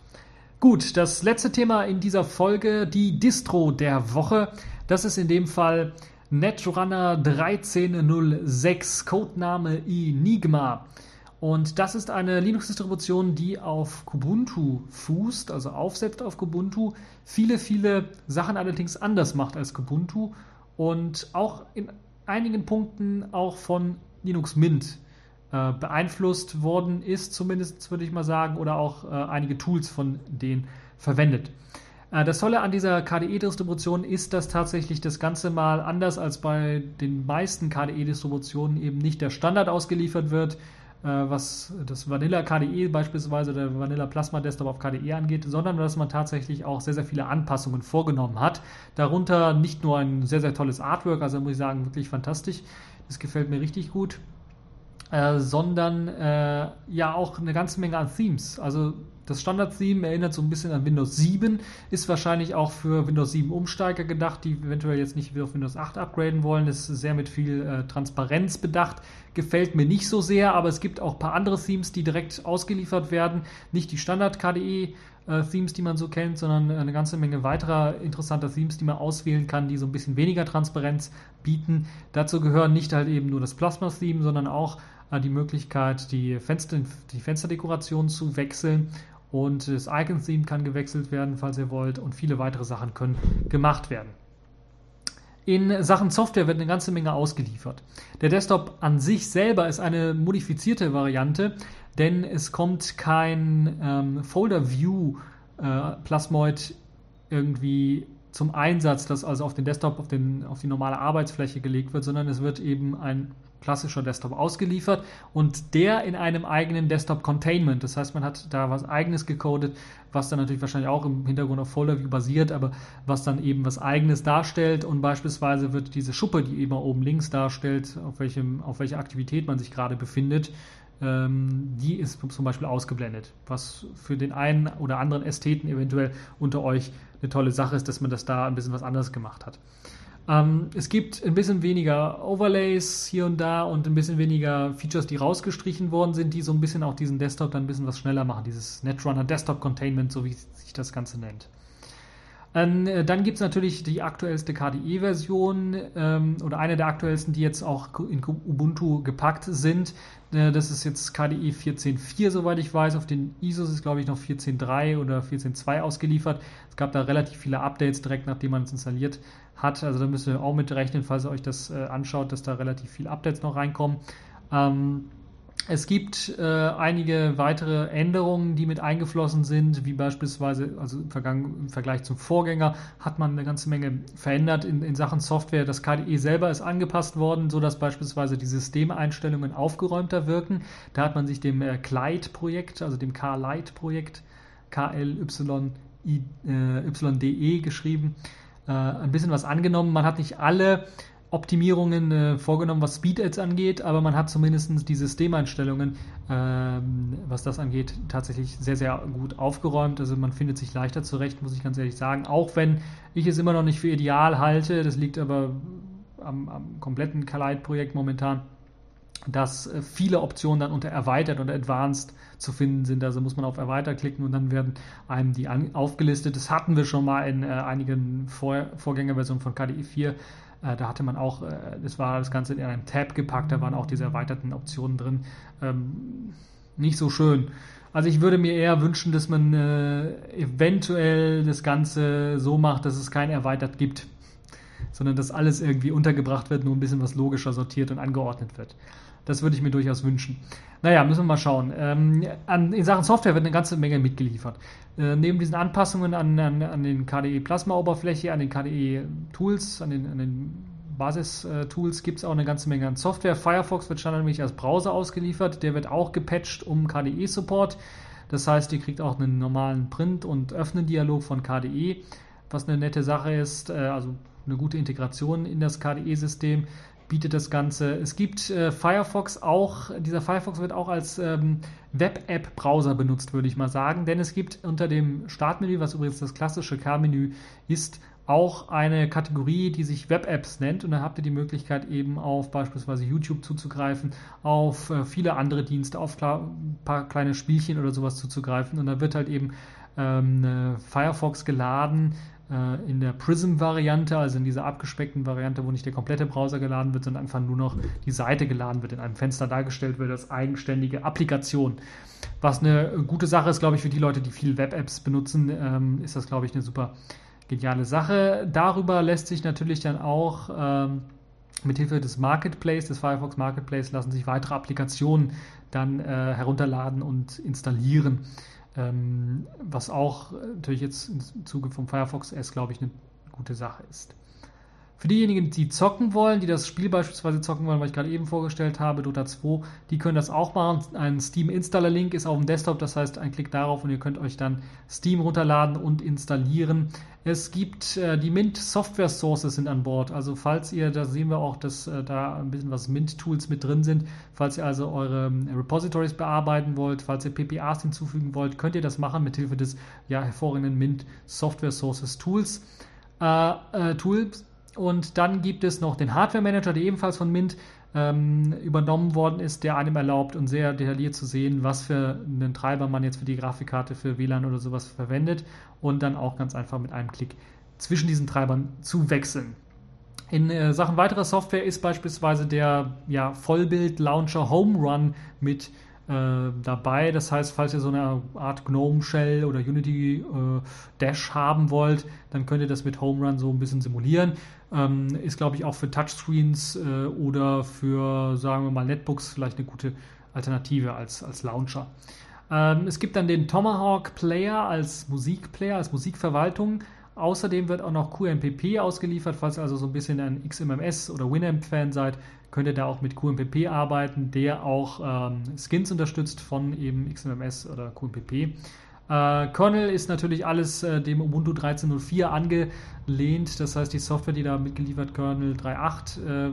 Gut, das letzte Thema in dieser Folge, die Distro der Woche. Das ist in dem Fall Netrunner 1306, Codename Enigma. Und das ist eine Linux-Distribution, die auf Kubuntu fußt, also aufsetzt auf Kubuntu, viele, viele Sachen allerdings anders macht als Kubuntu und auch in einigen Punkten auch von Linux Mint äh, beeinflusst worden ist, zumindest würde ich mal sagen, oder auch äh, einige Tools von denen verwendet. Äh, das Tolle an dieser KDE-Distribution ist, dass tatsächlich das Ganze mal anders als bei den meisten KDE-Distributionen eben nicht der Standard ausgeliefert wird, äh, was das Vanilla KDE beispielsweise, der Vanilla Plasma Desktop auf KDE angeht, sondern dass man tatsächlich auch sehr, sehr viele Anpassungen vorgenommen hat. Darunter nicht nur ein sehr, sehr tolles Artwork, also muss ich sagen, wirklich fantastisch. Das gefällt mir richtig gut. Äh, sondern äh, ja auch eine ganze Menge an Themes. Also das Standard-Theme erinnert so ein bisschen an Windows 7, ist wahrscheinlich auch für Windows 7 Umsteiger gedacht, die eventuell jetzt nicht wieder auf Windows 8 upgraden wollen. Ist sehr mit viel äh, Transparenz bedacht. Gefällt mir nicht so sehr, aber es gibt auch ein paar andere Themes, die direkt ausgeliefert werden. Nicht die Standard-KDE. Äh, Themes, die man so kennt, sondern eine ganze Menge weiterer interessanter Themes, die man auswählen kann, die so ein bisschen weniger Transparenz bieten. Dazu gehören nicht halt eben nur das Plasma-Theme, sondern auch die Möglichkeit, die, Fenster, die Fensterdekoration zu wechseln und das Icon-Theme kann gewechselt werden, falls ihr wollt. Und viele weitere Sachen können gemacht werden. In Sachen Software wird eine ganze Menge ausgeliefert. Der Desktop an sich selber ist eine modifizierte Variante, denn es kommt kein ähm, Folder View äh, Plasmoid irgendwie zum Einsatz, das also auf den Desktop, auf, den, auf die normale Arbeitsfläche gelegt wird, sondern es wird eben ein klassischer Desktop ausgeliefert und der in einem eigenen Desktop Containment. Das heißt, man hat da was eigenes gecodet, was dann natürlich wahrscheinlich auch im Hintergrund auf Folder View basiert, aber was dann eben was eigenes darstellt und beispielsweise wird diese Schuppe, die eben oben links darstellt, auf welchem, auf welcher Aktivität man sich gerade befindet, ähm, die ist zum Beispiel ausgeblendet, was für den einen oder anderen Ästheten eventuell unter euch eine tolle Sache ist, dass man das da ein bisschen was anderes gemacht hat. Ähm, es gibt ein bisschen weniger Overlays hier und da und ein bisschen weniger Features, die rausgestrichen worden sind, die so ein bisschen auch diesen Desktop dann ein bisschen was schneller machen. Dieses Netrunner Desktop Containment, so wie sich das Ganze nennt. Ähm, dann gibt es natürlich die aktuellste KDE-Version ähm, oder eine der aktuellsten, die jetzt auch in Ubuntu gepackt sind. Äh, das ist jetzt KDE 14.4, soweit ich weiß. Auf den ISOs ist, glaube ich, noch 14.3 oder 14.2 ausgeliefert. Es gab da relativ viele Updates direkt, nachdem man es installiert hat. Also da müsst ihr auch mit rechnen, falls ihr euch das äh, anschaut, dass da relativ viele Updates noch reinkommen. Ähm, Es gibt äh, einige weitere Änderungen, die mit eingeflossen sind, wie beispielsweise, also im, im, Vergleich zum Vorgänger, hat man eine ganze Menge verändert in, in, Sachen Software. Das KDE selber ist angepasst worden, sodass beispielsweise die Systemeinstellungen aufgeräumter wirken. Da hat man sich dem äh, Clyde-Projekt, also dem K-Lite-Projekt, K-L-Y-D-E geschrieben, äh, ein bisschen was angenommen. Man hat nicht alle Optimierungen äh, vorgenommen, was Speed Ads angeht, aber man hat zumindest die Systemeinstellungen, ähm, was das angeht, tatsächlich sehr, sehr gut aufgeräumt. Also man findet sich leichter zurecht, muss ich ganz ehrlich sagen. Auch wenn ich es immer noch nicht für ideal halte, das liegt aber am, am kompletten Kalite-Projekt momentan, dass äh, viele Optionen dann unter Erweitert und Advanced zu finden sind. Also muss man auf Erweitert klicken und dann werden einem die aufgelistet. Das hatten wir schon mal in äh, einigen Vor Vorgängerversionen von KDE 4 äh, da hatte man auch, äh, das war das Ganze in einem Tab gepackt, da waren auch diese erweiterten Optionen drin. Ähm, nicht so schön. Also ich würde mir eher wünschen, dass man äh, eventuell das Ganze so macht, dass es kein erweitert gibt, sondern dass alles irgendwie untergebracht wird, nur ein bisschen was logischer sortiert und angeordnet wird. Das würde ich mir durchaus wünschen. Naja, müssen wir mal schauen. Ähm, an, in Sachen Software wird eine ganze Menge mitgeliefert. Äh, neben diesen Anpassungen an, an, an den KDE Plasma-Oberfläche, an den KDE-Tools, an den, an den Basis-Tools gibt es auch eine ganze Menge an Software. Firefox wird standardmäßig als Browser ausgeliefert. Der wird auch gepatcht um KDE-Support. Das heißt, ihr kriegt auch einen normalen Print- und Öffnen-Dialog von KDE, was eine nette Sache ist. Äh, also eine gute Integration in das KDE-System bietet das Ganze. Es gibt äh, Firefox auch, dieser Firefox wird auch als ähm, Web-App-Browser benutzt, würde ich mal sagen, denn es gibt unter dem Startmenü, was übrigens das klassische K-Menü ist, auch eine Kategorie, die sich Web-Apps nennt. Und da habt ihr die Möglichkeit eben auf beispielsweise YouTube zuzugreifen, auf äh, viele andere Dienste, auf ein paar kleine Spielchen oder sowas zuzugreifen. Und da wird halt eben ähm, Firefox geladen, in der Prism-Variante, also in dieser abgespeckten Variante, wo nicht der komplette Browser geladen wird, sondern einfach nur noch die Seite geladen wird, in einem Fenster dargestellt wird als eigenständige Applikation. Was eine gute Sache ist, glaube ich, für die Leute, die viel Web-Apps benutzen, ähm, ist das, glaube ich, eine super geniale Sache. Darüber lässt sich natürlich dann auch ähm, mithilfe des Marketplace, des Firefox Marketplace, lassen sich weitere Applikationen dann äh, herunterladen und installieren. Ähm, was auch natürlich jetzt im Zuge vom Firefox S, glaube ich, eine gute Sache ist. Für diejenigen, die zocken wollen, die das Spiel beispielsweise zocken wollen, was ich gerade eben vorgestellt habe, Dota 2, die können das auch machen. Ein Steam Installer Link ist auf dem Desktop, das heißt, ein Klick darauf und ihr könnt euch dann Steam runterladen und installieren. Es gibt äh, die Mint Software Sources sind an Bord. Also falls ihr, da sehen wir auch, dass äh, da ein bisschen was Mint Tools mit drin sind. Falls ihr also eure ähm, Repositories bearbeiten wollt, falls ihr PPAs hinzufügen wollt, könnt ihr das machen mit Hilfe des ja hervorragenden Mint Software Sources Tools. Äh, äh Tools und dann gibt es noch den Hardware Manager, der ebenfalls von Mint ähm, übernommen worden ist, der einem erlaubt und sehr detailliert zu sehen, was für einen Treiber man jetzt für die Grafikkarte für WLAN oder sowas verwendet und dann auch ganz einfach mit einem Klick zwischen diesen Treibern zu wechseln. In äh, Sachen weiterer Software ist beispielsweise der ja, Vollbild-Launcher Home Run mit äh, dabei. Das heißt, falls ihr so eine Art GNOME Shell oder Unity äh, Dash haben wollt, dann könnt ihr das mit Home Run so ein bisschen simulieren. Ähm, ist, glaube ich, auch für Touchscreens äh, oder für, sagen wir mal, Netbooks vielleicht eine gute Alternative als, als Launcher. Ähm, es gibt dann den Tomahawk Player als Musikplayer, als Musikverwaltung. Außerdem wird auch noch QMPP ausgeliefert. Falls ihr also so ein bisschen ein XMMS oder Winamp-Fan seid, könnt ihr da auch mit QMPP arbeiten, der auch ähm, Skins unterstützt von eben XMMS oder QMPP. Äh, Kernel ist natürlich alles äh, dem Ubuntu 13.04 angelehnt. Das heißt, die Software, die da mitgeliefert, Kernel 3.8 äh,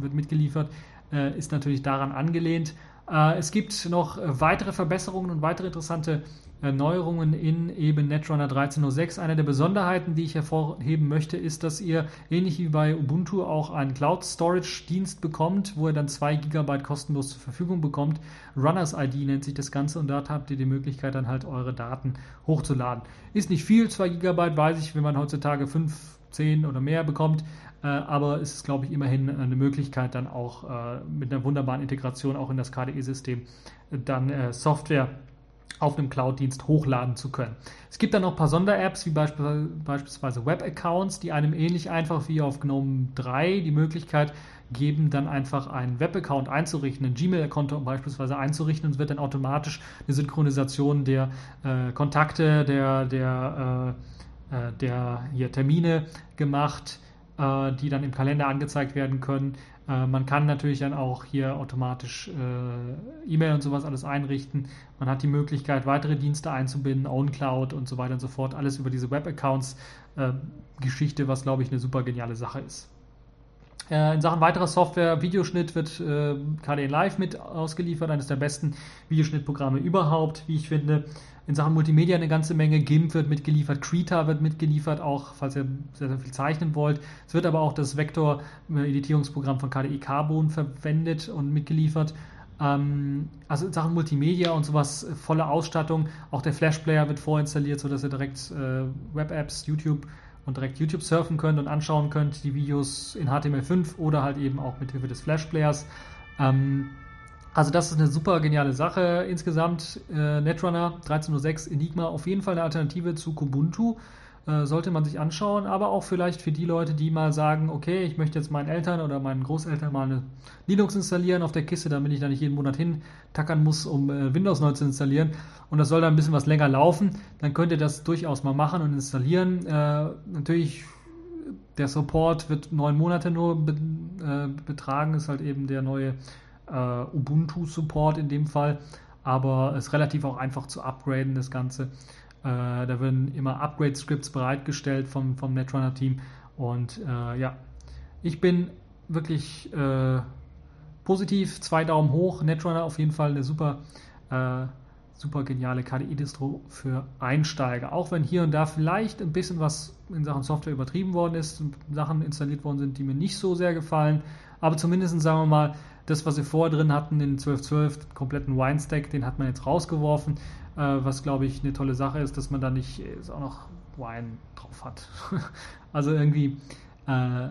wird mitgeliefert, äh, ist natürlich daran angelehnt. Äh, es gibt noch weitere Verbesserungen und weitere interessante Neuerungen in eben Netrunner 13.06. Eine der Besonderheiten, die ich hervorheben möchte, ist, dass ihr ähnlich wie bei Ubuntu auch einen Cloud Storage Dienst bekommt, wo ihr dann 2 GB kostenlos zur Verfügung bekommt. Runners ID nennt sich das Ganze und dort habt ihr die Möglichkeit dann halt eure Daten hochzuladen. Ist nicht viel, 2 GB weiß ich, wenn man heutzutage 5, 10 oder mehr bekommt, äh, aber es ist, glaube ich, immerhin eine Möglichkeit, dann auch äh, mit einer wunderbaren Integration auch in das KDE-System dann äh, Software auf einem Cloud-Dienst hochladen zu können. Es gibt dann noch ein paar Sonder-Apps, wie beispielsweise Web-Accounts, die einem ähnlich einfach wie auf GNOME 3 die Möglichkeit geben, dann einfach einen Web-Account einzurichten, ein Gmail-Konto beispielsweise einzurichten und es wird dann automatisch eine Synchronisation der äh, Kontakte, der, der, äh, äh der hier Termine gemacht, äh, die dann im Kalender angezeigt werden können. Äh, man kann natürlich dann auch hier automatisch äh, E-Mail und sowas alles einrichten. Man hat die Möglichkeit, weitere Dienste einzubinden, OwnCloud und so weiter und so fort. Alles über diese Web-Accounts-Geschichte, was glaube ich eine super geniale Sache ist. In Sachen weiterer Software, Videoschnitt wird äh, KDE Live mit ausgeliefert, eines der besten Videoschnittprogramme überhaupt, wie ich finde in Sachen Multimedia eine ganze Menge. GIMP wird mitgeliefert, Krita wird mitgeliefert, auch falls ihr sehr, sehr viel zeichnen wollt. Es wird aber auch das Vektor-Editierungsprogramm von KDE Carbon verwendet und mitgeliefert. Ähm, also in Sachen Multimedia und sowas, volle Ausstattung. Auch der Flash-Player wird vorinstalliert, sodass ihr direkt äh, Web-Apps, YouTube und direkt YouTube surfen könnt und anschauen könnt, die Videos in HTML5 oder halt eben auch mit Hilfe des Flash-Players. Ähm, also das ist eine super geniale Sache. Insgesamt äh, Netrunner 13.06 Enigma auf jeden Fall eine Alternative zu Kubuntu. Äh, sollte man sich anschauen, aber auch vielleicht für die Leute, die mal sagen, okay, ich möchte jetzt meinen Eltern oder meinen Großeltern mal eine Linux installieren auf der Kiste, damit ich da nicht jeden Monat hintackern muss, um äh, Windows neu zu installieren. Und das soll dann ein bisschen was länger laufen. Dann könnt ihr das durchaus mal machen und installieren. Äh, natürlich der Support wird neun Monate nur be äh, betragen, ist halt eben der neue äh, Ubuntu-Support in dem Fall, aber es ist relativ auch einfach zu upgraden, das Ganze. Äh, da werden immer Upgrade-Scripts bereitgestellt vom, vom Netrunner-Team und äh, ja, ich bin wirklich äh, positiv, zwei Daumen hoch, Netrunner auf jeden Fall eine super äh, super geniale KDE-Distro für Einsteiger. Auch wenn hier und da vielleicht ein bisschen was in Sachen Software übertrieben worden ist, Sachen installiert worden sind, die mir nicht so sehr gefallen. Aber zumindest sagen wir mal, das, was wir vorher drin hatten, den 1212, den kompletten Wine-Stack, den hat man jetzt rausgeworfen, was glaube ich eine tolle Sache ist, dass man da nicht äh, auch noch Wine drauf hat. [laughs] also irgendwie, äh,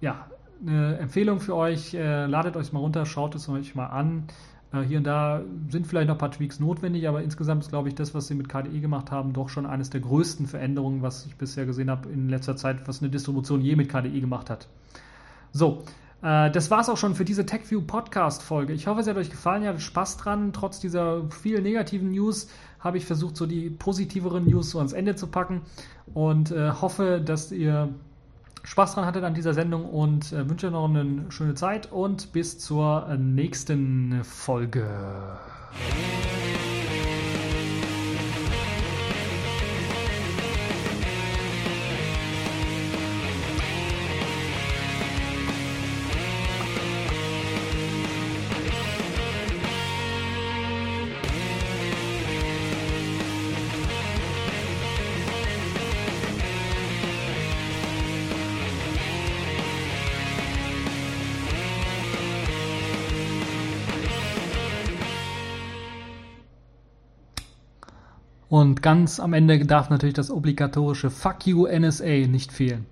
ja, eine Empfehlung für euch, äh, ladet euch mal runter, schaut es euch mal an. Äh, hier und da sind vielleicht noch ein paar Tweaks notwendig, aber insgesamt ist, glaube ich, das, was sie mit KDE gemacht haben, doch schon eines der größten Veränderungen, was ich bisher gesehen habe in letzter Zeit, was eine Distribution je mit KDE gemacht hat. So, äh, das war es auch schon für diese TechView Podcast-Folge. Ich hoffe, es hat euch gefallen. Ihr hattet Spaß dran. Trotz dieser vielen negativen News habe ich versucht, so die positiveren News so ans Ende zu packen und äh, hoffe, dass ihr Spaß dran hattet an dieser Sendung und äh, wünsche noch eine schöne Zeit und bis zur nächsten Folge. Und ganz am Ende darf natürlich das obligatorische Fuck you NSA nicht fehlen.